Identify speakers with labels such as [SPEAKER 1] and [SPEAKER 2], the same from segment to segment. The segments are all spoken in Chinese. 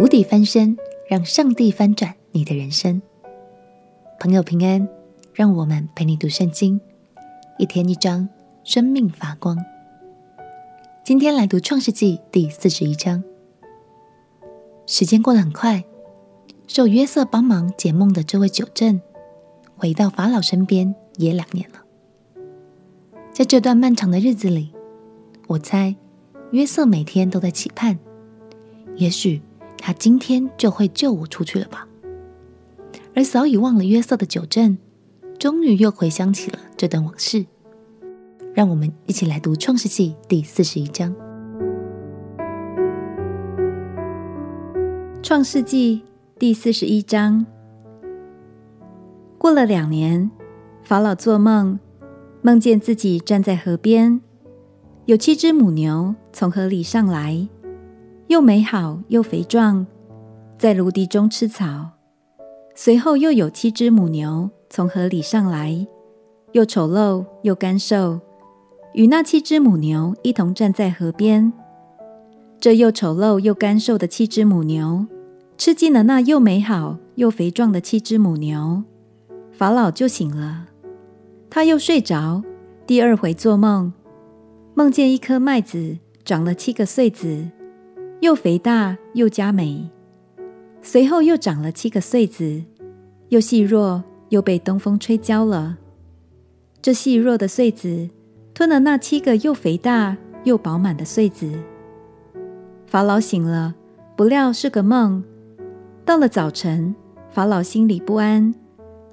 [SPEAKER 1] 谷底翻身，让上帝翻转你的人生。朋友平安，让我们陪你读圣经，一天一章，生命发光。今天来读创世纪第四十一章。时间过得很快，受约瑟帮忙解梦的这位酒正，回到法老身边也两年了。在这段漫长的日子里，我猜约瑟每天都在期盼，也许。他今天就会救我出去了吧？而早已忘了约瑟的酒政，终于又回想起了这段往事。让我们一起来读《创世纪》第四十一章。
[SPEAKER 2] 《创世纪》第四十一章。过了两年，法老做梦，梦见自己站在河边，有七只母牛从河里上来。又美好又肥壮，在芦荻中吃草。随后又有七只母牛从河里上来，又丑陋又干瘦，与那七只母牛一同站在河边。这又丑陋又干瘦的七只母牛吃尽了那又美好又肥壮的七只母牛，法老就醒了。他又睡着，第二回做梦，梦见一颗麦子长了七个穗子。又肥大又加美，随后又长了七个穗子，又细弱又被东风吹焦了。这细弱的穗子吞了那七个又肥大又饱满的穗子。法老醒了，不料是个梦。到了早晨，法老心里不安，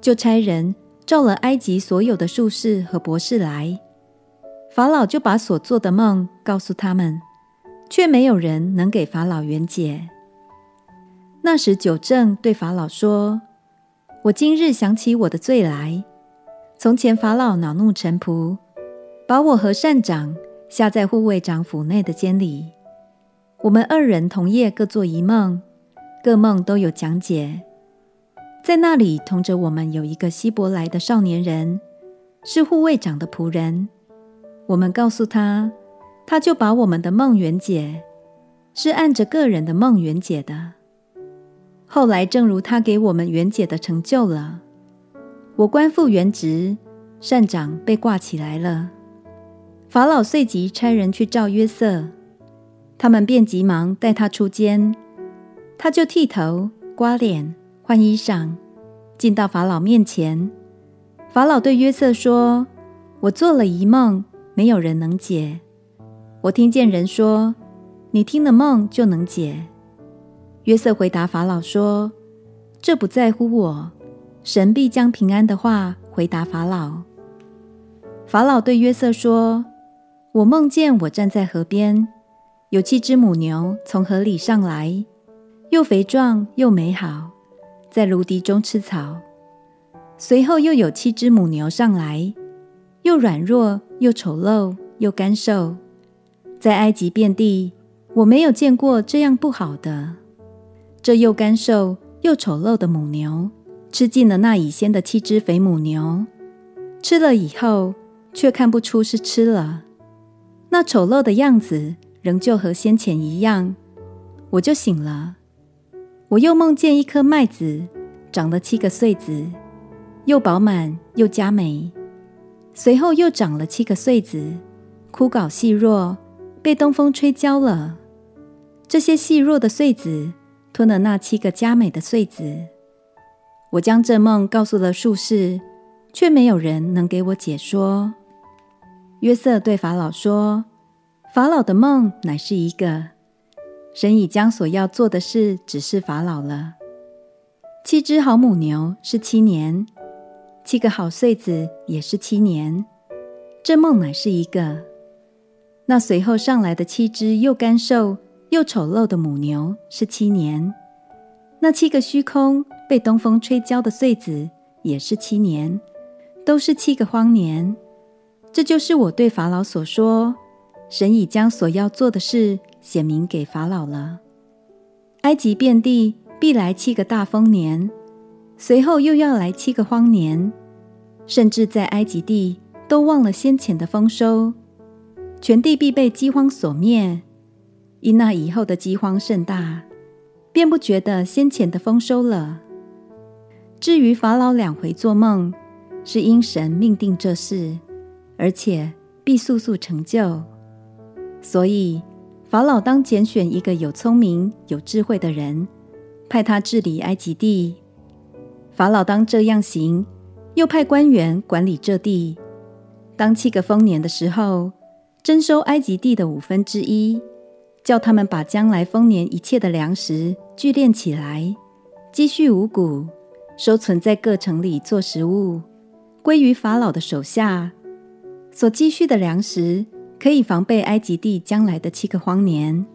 [SPEAKER 2] 就差人召了埃及所有的术士和博士来。法老就把所做的梦告诉他们。却没有人能给法老圆解。那时九正对法老说：“我今日想起我的罪来。从前法老恼怒臣仆，把我和善长下在护卫长府内的监里。我们二人同夜各做一梦，各梦都有讲解。在那里同着我们有一个希伯来的少年人，是护卫长的仆人。我们告诉他。”他就把我们的梦圆解，是按着个人的梦圆解的。后来正如他给我们圆解的成就了。我官复原职，善长被挂起来了。法老遂即差人去召约瑟，他们便急忙带他出监。他就剃头、刮脸、换衣裳，进到法老面前。法老对约瑟说：“我做了一梦，没有人能解。”我听见人说：“你听了梦就能解。”约瑟回答法老说：“这不在乎我，神必将平安的话回答法老。”法老对约瑟说：“我梦见我站在河边，有七只母牛从河里上来，又肥壮又美好，在芦荻中吃草。随后又有七只母牛上来，又软弱又丑陋又干瘦。”在埃及遍地，我没有见过这样不好的。这又干瘦又丑陋的母牛，吃尽了那已先的七只肥母牛。吃了以后，却看不出是吃了。那丑陋的样子，仍旧和先前一样。我就醒了。我又梦见一颗麦子，长了七个穗子，又饱满又佳美。随后又长了七个穗子，枯槁细弱。被东风吹焦了，这些细弱的穗子吞了那七个佳美的穗子。我将这梦告诉了术士，却没有人能给我解说。约瑟对法老说：“法老的梦乃是一个，神已将所要做的事指示法老了。七只好母牛是七年，七个好穗子也是七年。这梦乃是一个。”那随后上来的七只又干瘦又丑陋的母牛是七年，那七个虚空被东风吹焦的穗子也是七年，都是七个荒年。这就是我对法老所说，神已将所要做的事显明给法老了。埃及遍地必来七个大丰年，随后又要来七个荒年，甚至在埃及地都忘了先前的丰收。全地必被饥荒所灭，因那以后的饥荒甚大，便不觉得先前的丰收了。至于法老两回做梦，是因神命定这事，而且必速速成就。所以法老当拣选一个有聪明、有智慧的人，派他治理埃及地。法老当这样行，又派官员管理这地。当七个丰年的时候，征收埃及地的五分之一，叫他们把将来丰年一切的粮食聚敛起来，积蓄五谷，收存在各城里做食物，归于法老的手下。所积蓄的粮食可以防备埃及地将来的七个荒年，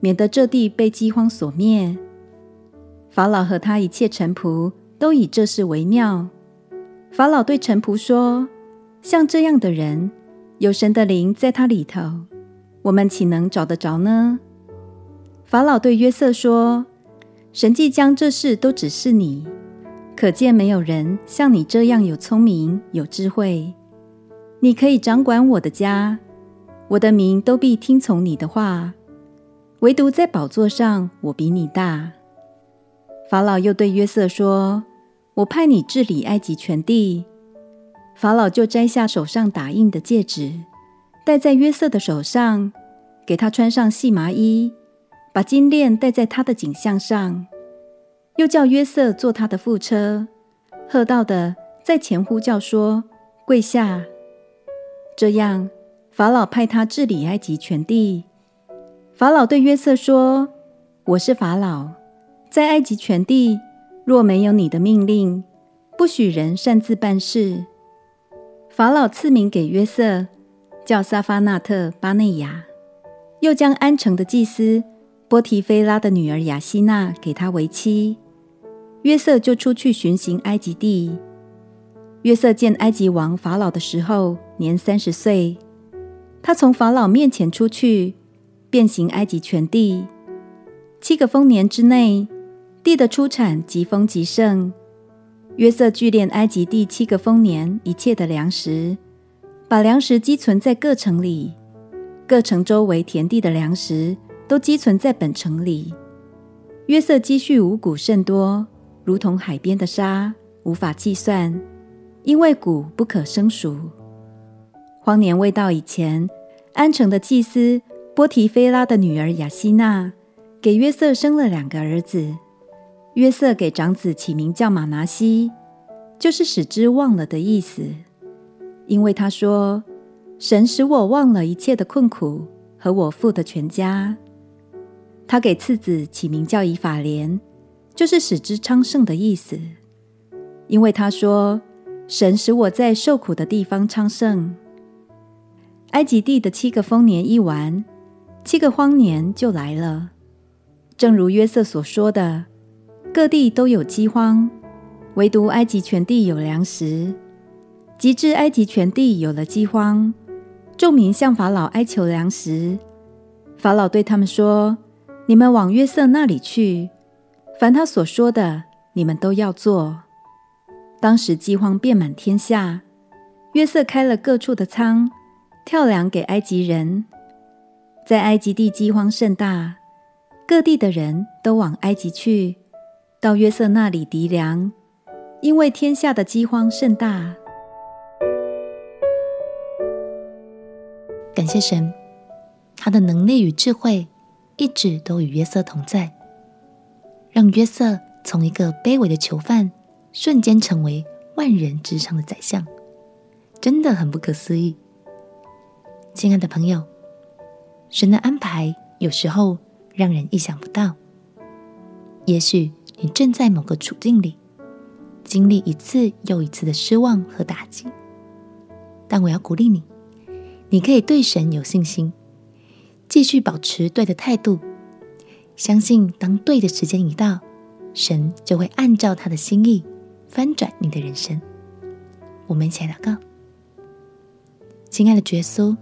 [SPEAKER 2] 免得这地被饥荒所灭。法老和他一切臣仆都以这事为妙。法老对臣仆说：“像这样的人，有神的灵在他里头，我们岂能找得着呢？”法老对约瑟说：“神既将这事都指示你，可见没有人像你这样有聪明、有智慧。你可以掌管我的家，我的民都必听从你的话。唯独在宝座上，我比你大。”法老又对约瑟说。我派你治理埃及全地。法老就摘下手上打印的戒指，戴在约瑟的手上，给他穿上细麻衣，把金链戴在他的颈项上，又叫约瑟坐他的副车，喝道的在前呼叫说：“跪下！”这样，法老派他治理埃及全地。法老对约瑟说：“我是法老，在埃及全地。”若没有你的命令，不许人擅自办事。法老赐名给约瑟，叫萨法纳特巴内亚，又将安城的祭司波提菲拉的女儿雅西娜给他为妻。约瑟就出去巡行埃及地。约瑟见埃及王法老的时候，年三十岁。他从法老面前出去，遍行埃及全地。七个丰年之内。地的出产极丰极盛，约瑟聚敛埃及第七个丰年一切的粮食，把粮食积存在各城里，各城周围田地的粮食都积存在本城里。约瑟积蓄五谷甚多，如同海边的沙，无法计算，因为谷不可胜数。荒年未到以前，安城的祭司波提菲拉的女儿雅西娜给约瑟生了两个儿子。约瑟给长子起名叫玛拿西，就是使之忘了的意思。因为他说：“神使我忘了一切的困苦和我父的全家。”他给次子起名叫以法莲，就是使之昌盛的意思。因为他说：“神使我在受苦的地方昌盛。”埃及地的七个丰年一完，七个荒年就来了，正如约瑟所说的。各地都有饥荒，唯独埃及全地有粮食。及至埃及全地有了饥荒，众民向法老哀求粮食。法老对他们说：“你们往约瑟那里去，凡他所说的，你们都要做。”当时饥荒遍满天下，约瑟开了各处的仓，跳粮给埃及人。在埃及地饥荒甚大，各地的人都往埃及去。到约瑟那里糴粮，因为天下的饥荒甚大。
[SPEAKER 1] 感谢神，他的能力与智慧一直都与约瑟同在，让约瑟从一个卑微的囚犯，瞬间成为万人之上的宰相，真的很不可思议。亲爱的朋友，神的安排有时候让人意想不到，也许。你正在某个处境里，经历一次又一次的失望和打击，但我要鼓励你，你可以对神有信心，继续保持对的态度，相信当对的时间一到，神就会按照他的心意翻转你的人生。我们一起来祷告，亲爱的耶稣，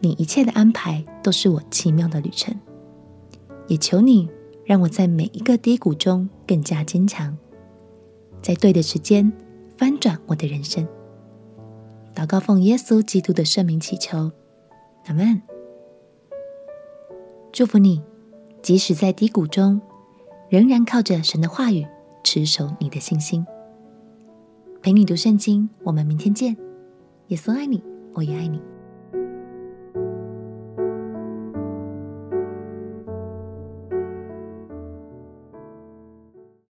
[SPEAKER 1] 你一切的安排都是我奇妙的旅程，也求你。让我在每一个低谷中更加坚强，在对的时间翻转我的人生。祷告奉耶稣基督的圣名祈求，阿门。祝福你，即使在低谷中，仍然靠着神的话语持守你的信心。陪你读圣经，我们明天见。耶稣爱你，我也爱你。